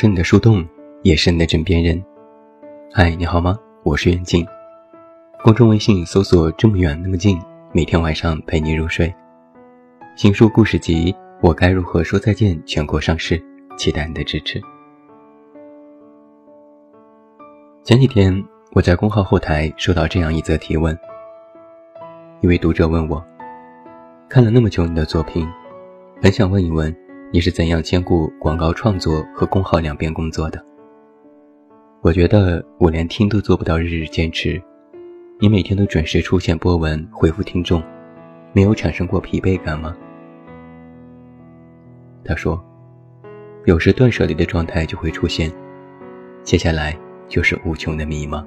是你的树洞，也是你的枕边人。嗨，你好吗？我是远近。公众微信搜索“这么远那么近”，每天晚上陪你入睡。新书故事集《我该如何说再见》全国上市，期待你的支持。前几天我在公号后台收到这样一则提问，一位读者问我：看了那么久你的作品，很想问一问。你是怎样兼顾广告创作和公号两边工作的？我觉得我连听都做不到日日坚持。你每天都准时出现波纹回复听众，没有产生过疲惫感吗？他说，有时断舍离的状态就会出现，接下来就是无穷的迷茫。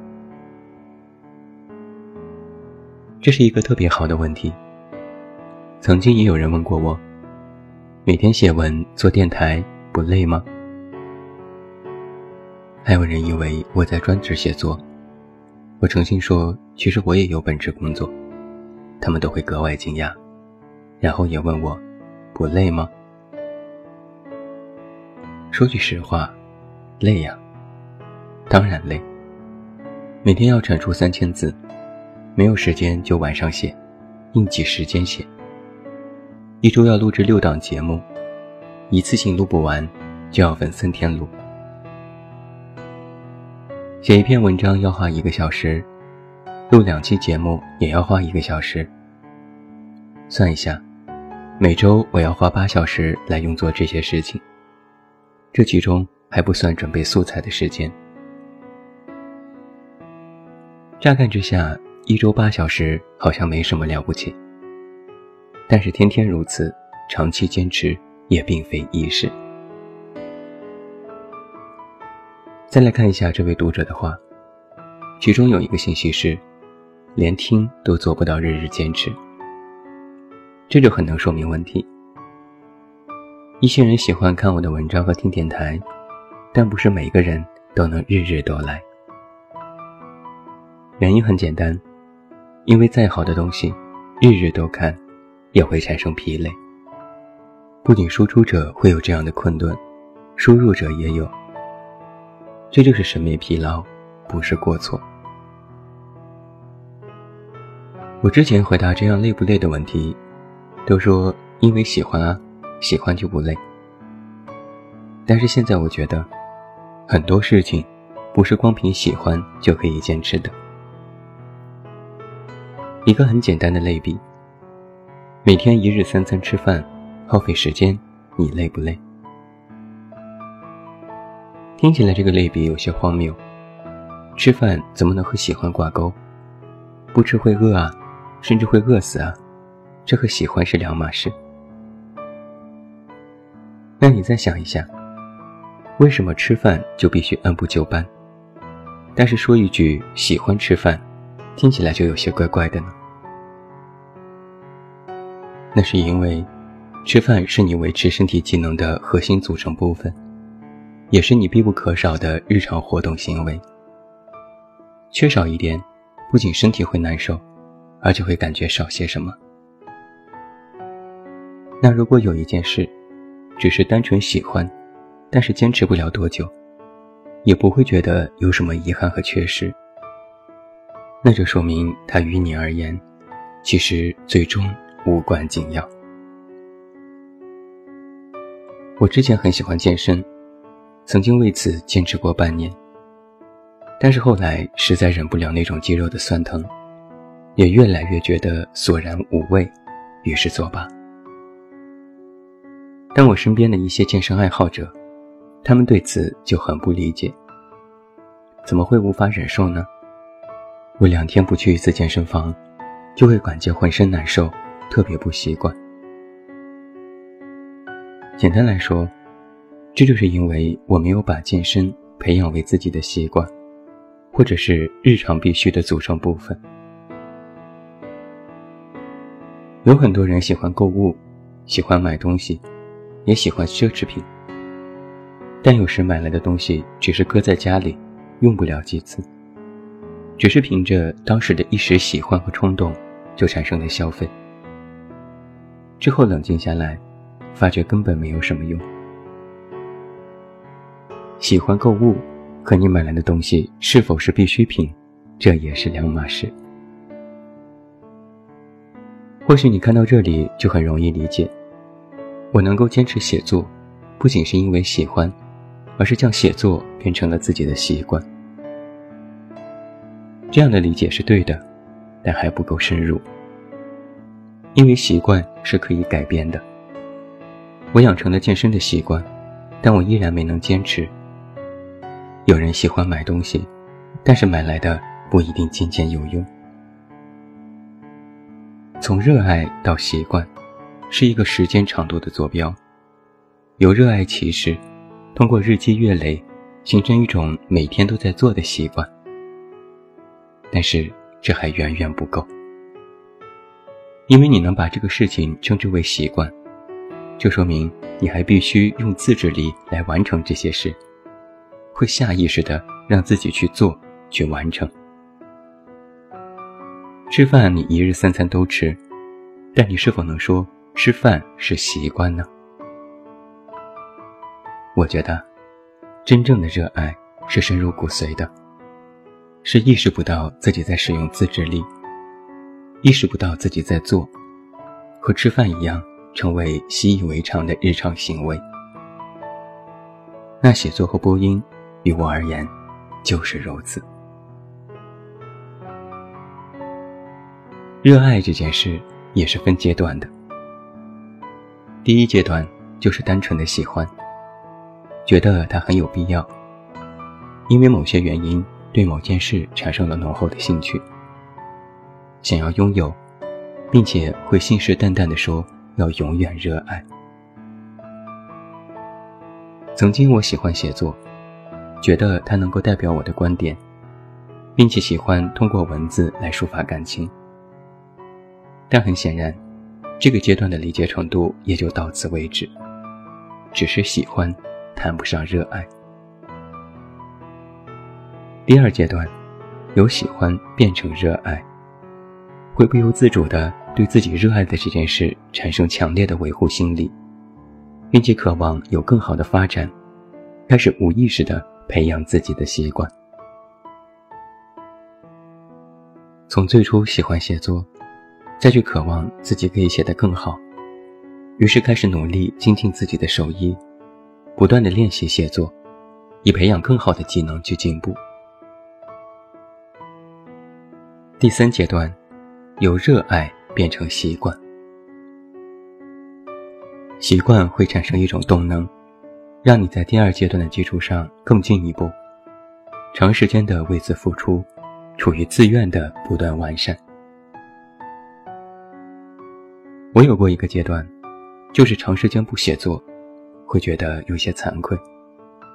这是一个特别好的问题。曾经也有人问过我。每天写文做电台不累吗？还有人以为我在专职写作，我诚心说，其实我也有本职工作，他们都会格外惊讶，然后也问我，不累吗？说句实话，累呀，当然累。每天要产出三千字，没有时间就晚上写，硬挤时间写。一周要录制六档节目，一次性录不完，就要分三天录。写一篇文章要花一个小时，录两期节目也要花一个小时。算一下，每周我要花八小时来用做这些事情，这其中还不算准备素材的时间。乍看之下，一周八小时好像没什么了不起。但是天天如此，长期坚持也并非易事。再来看一下这位读者的话，其中有一个信息是，连听都做不到日日坚持，这就很能说明问题。一些人喜欢看我的文章和听电台，但不是每个人都能日日都来。原因很简单，因为再好的东西，日日都看。也会产生疲累。不仅输出者会有这样的困顿，输入者也有。这就是审美疲劳，不是过错。我之前回答这样累不累的问题，都说因为喜欢啊，喜欢就不累。但是现在我觉得，很多事情不是光凭喜欢就可以坚持的。一个很简单的类比。每天一日三餐吃饭，耗费时间，你累不累？听起来这个类比有些荒谬。吃饭怎么能和喜欢挂钩？不吃会饿啊，甚至会饿死啊，这和喜欢是两码事。那你再想一下，为什么吃饭就必须按部就班？但是说一句喜欢吃饭，听起来就有些怪怪的呢？那是因为，吃饭是你维持身体机能的核心组成部分，也是你必不可少的日常活动行为。缺少一点，不仅身体会难受，而且会感觉少些什么。那如果有一件事，只是单纯喜欢，但是坚持不了多久，也不会觉得有什么遗憾和缺失，那就说明它于你而言，其实最终。无关紧要。我之前很喜欢健身，曾经为此坚持过半年。但是后来实在忍不了那种肌肉的酸疼，也越来越觉得索然无味，于是作罢。但我身边的一些健身爱好者，他们对此就很不理解。怎么会无法忍受呢？我两天不去一次健身房，就会感觉浑身难受。特别不习惯。简单来说，这就是因为我没有把健身培养为自己的习惯，或者是日常必须的组成部分。有很多人喜欢购物，喜欢买东西，也喜欢奢侈品，但有时买来的东西只是搁在家里，用不了几次，只是凭着当时的一时喜欢和冲动就产生的消费。之后冷静下来，发觉根本没有什么用。喜欢购物和你买来的东西是否是必需品，这也是两码事。或许你看到这里就很容易理解，我能够坚持写作，不仅是因为喜欢，而是将写作变成了自己的习惯。这样的理解是对的，但还不够深入，因为习惯是可以改变的。我养成了健身的习惯，但我依然没能坚持。有人喜欢买东西，但是买来的不一定金钱有用。从热爱到习惯，是一个时间长度的坐标。由热爱起始，通过日积月累，形成一种每天都在做的习惯。但是这还远远不够，因为你能把这个事情称之为习惯，就说明你还必须用自制力来完成这些事，会下意识的让自己去做，去完成。吃饭，你一日三餐都吃，但你是否能说吃饭是习惯呢？我觉得，真正的热爱是深入骨髓的，是意识不到自己在使用自制力，意识不到自己在做，和吃饭一样，成为习以为常的日常行为。那写作和播音，于我而言，就是如此。热爱这件事也是分阶段的。第一阶段就是单纯的喜欢，觉得它很有必要，因为某些原因对某件事产生了浓厚的兴趣，想要拥有，并且会信誓旦旦地说要永远热爱。曾经我喜欢写作，觉得它能够代表我的观点，并且喜欢通过文字来抒发感情。但很显然，这个阶段的理解程度也就到此为止，只是喜欢，谈不上热爱。第二阶段，由喜欢变成热爱，会不由自主地对自己热爱的这件事产生强烈的维护心理，并且渴望有更好的发展，开始无意识地培养自己的习惯。从最初喜欢写作。再去渴望自己可以写得更好，于是开始努力精进自己的手艺，不断的练习写作，以培养更好的技能去进步。第三阶段，由热爱变成习惯，习惯会产生一种动能，让你在第二阶段的基础上更进一步，长时间的为此付出，处于自愿的不断完善。我有过一个阶段，就是长时间不写作，会觉得有些惭愧，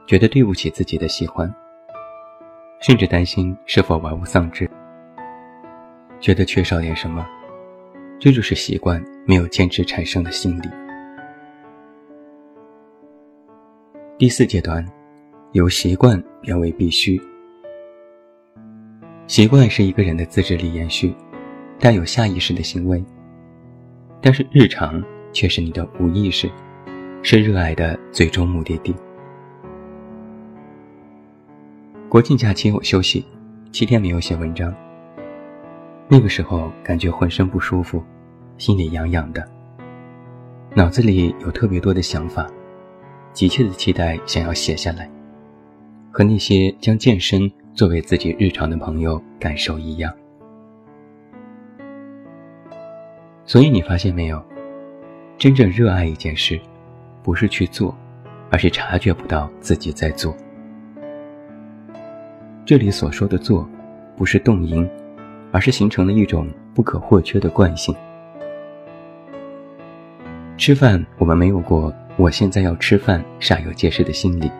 觉得对不起自己的喜欢，甚至担心是否玩物丧志，觉得缺少点什么，这就是习惯没有坚持产生的心理。第四阶段，由习惯变为必须。习惯是一个人的自制力延续，带有下意识的行为。但是日常却是你的无意识，是热爱的最终目的地。国庆假期我休息，七天没有写文章。那个时候感觉浑身不舒服，心里痒痒的，脑子里有特别多的想法，急切的期待想要写下来，和那些将健身作为自己日常的朋友感受一样。所以你发现没有，真正热爱一件事，不是去做，而是察觉不到自己在做。这里所说的做，不是动因，而是形成了一种不可或缺的惯性。吃饭，我们没有过我现在要吃饭煞有介事的心理。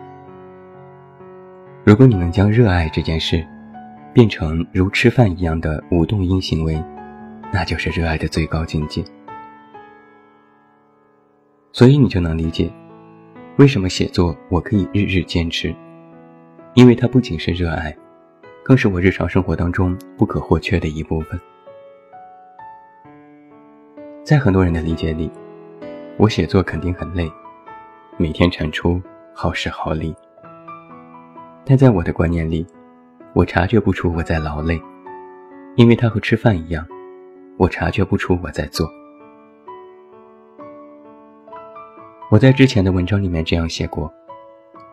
如果你能将热爱这件事，变成如吃饭一样的无动因行为。那就是热爱的最高境界，所以你就能理解，为什么写作我可以日日坚持，因为它不仅是热爱，更是我日常生活当中不可或缺的一部分。在很多人的理解里，我写作肯定很累，每天产出耗时耗力，但在我的观念里，我察觉不出我在劳累，因为它和吃饭一样，我察觉不出我在做。我在之前的文章里面这样写过：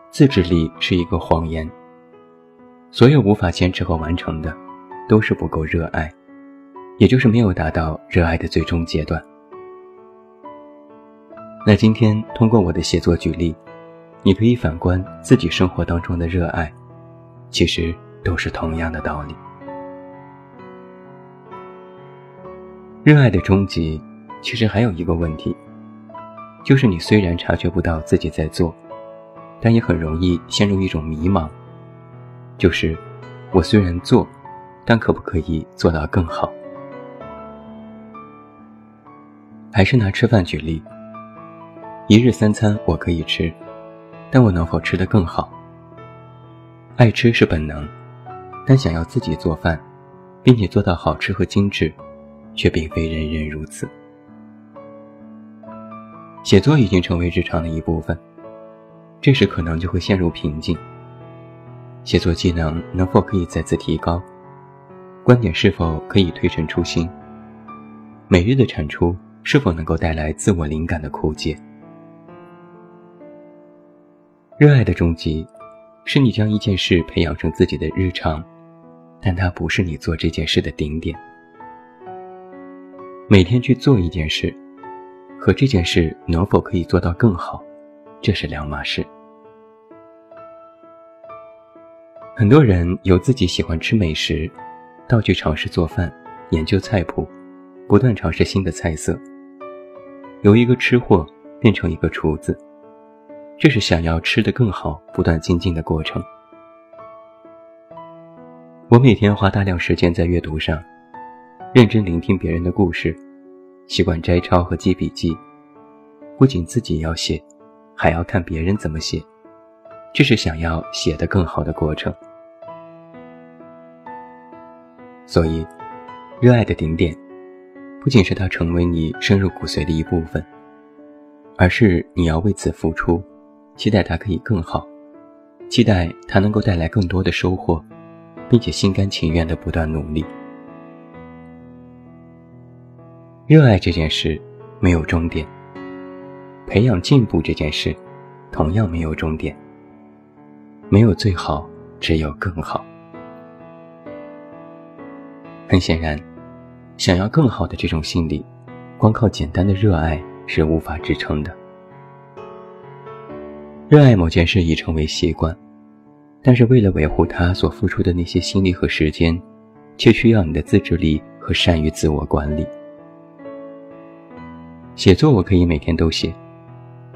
自制力是一个谎言。所有无法坚持和完成的，都是不够热爱，也就是没有达到热爱的最终阶段。那今天通过我的写作举例，你可以反观自己生活当中的热爱，其实都是同样的道理。热爱的终极，其实还有一个问题。就是你虽然察觉不到自己在做，但也很容易陷入一种迷茫。就是我虽然做，但可不可以做到更好？还是拿吃饭举例，一日三餐我可以吃，但我能否吃得更好？爱吃是本能，但想要自己做饭，并且做到好吃和精致，却并非人人如此。写作已经成为日常的一部分，这时可能就会陷入瓶颈。写作技能能否可以再次提高？观点是否可以推陈出新？每日的产出是否能够带来自我灵感的枯竭？热爱的终极，是你将一件事培养成自己的日常，但它不是你做这件事的顶点。每天去做一件事。和这件事能否可以做到更好，这是两码事。很多人由自己喜欢吃美食，到去尝试做饭、研究菜谱，不断尝试新的菜色，由一个吃货变成一个厨子，这是想要吃得更好、不断精进的过程。我每天花大量时间在阅读上，认真聆听别人的故事。习惯摘抄和记笔记，不仅自己要写，还要看别人怎么写，这是想要写得更好的过程。所以，热爱的顶点，不仅是它成为你深入骨髓的一部分，而是你要为此付出，期待它可以更好，期待它能够带来更多的收获，并且心甘情愿地不断努力。热爱这件事没有终点，培养进步这件事同样没有终点。没有最好，只有更好。很显然，想要更好的这种心理，光靠简单的热爱是无法支撑的。热爱某件事已成为习惯，但是为了维护它所付出的那些心力和时间，却需要你的自制力和善于自我管理。写作我可以每天都写，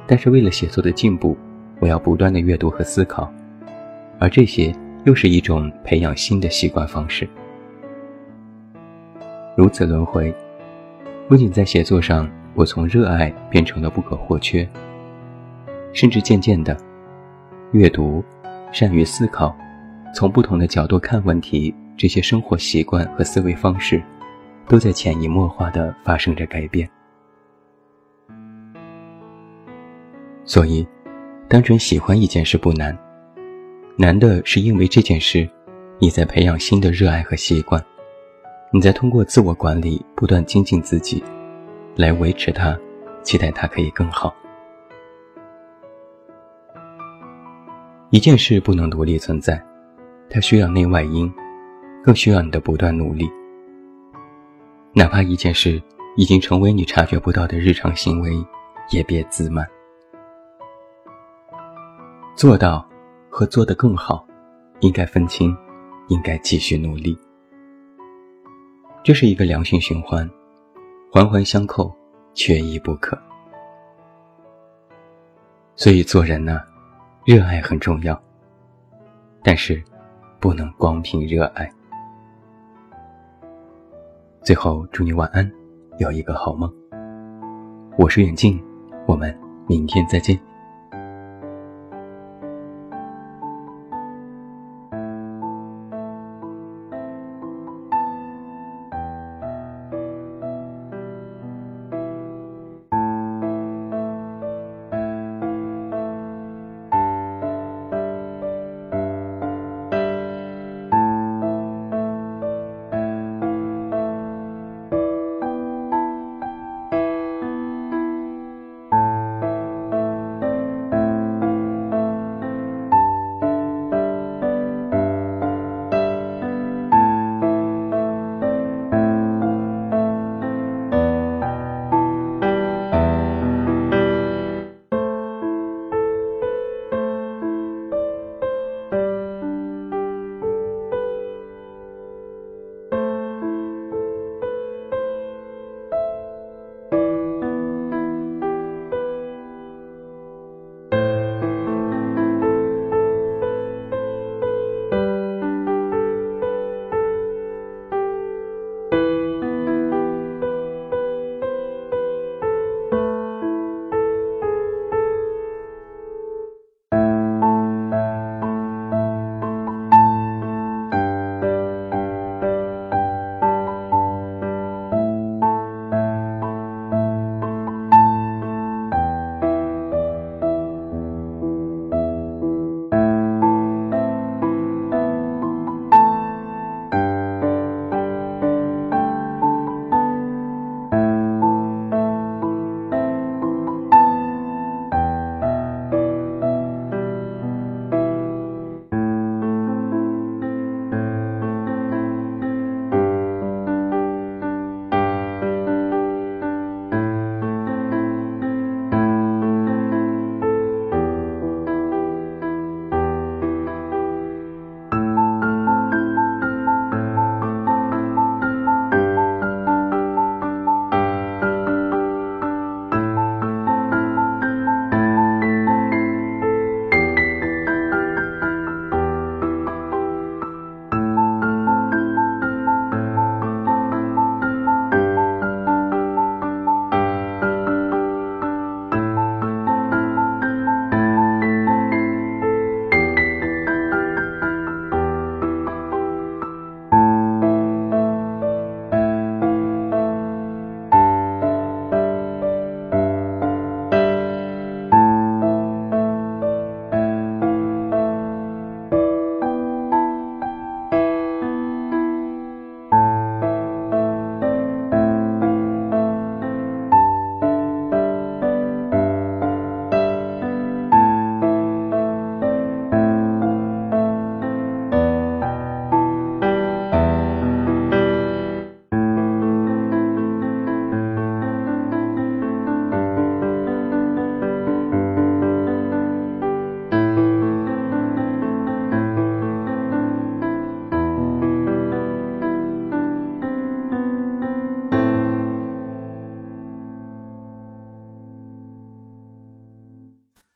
但是为了写作的进步，我要不断的阅读和思考，而这些又是一种培养新的习惯方式。如此轮回，不仅在写作上，我从热爱变成了不可或缺，甚至渐渐的，阅读、善于思考、从不同的角度看问题，这些生活习惯和思维方式，都在潜移默化的发生着改变。所以，单纯喜欢一件事不难，难的是因为这件事，你在培养新的热爱和习惯，你在通过自我管理不断精进自己，来维持它，期待它可以更好。一件事不能独立存在，它需要内外因，更需要你的不断努力。哪怕一件事已经成为你察觉不到的日常行为，也别自满。做到和做得更好，应该分清，应该继续努力。这是一个良性循环，环环相扣，缺一不可。所以做人呢，热爱很重要，但是不能光凭热爱。最后，祝你晚安，有一个好梦。我是远近，我们明天再见。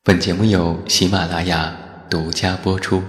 本节目由喜马拉雅独家播出。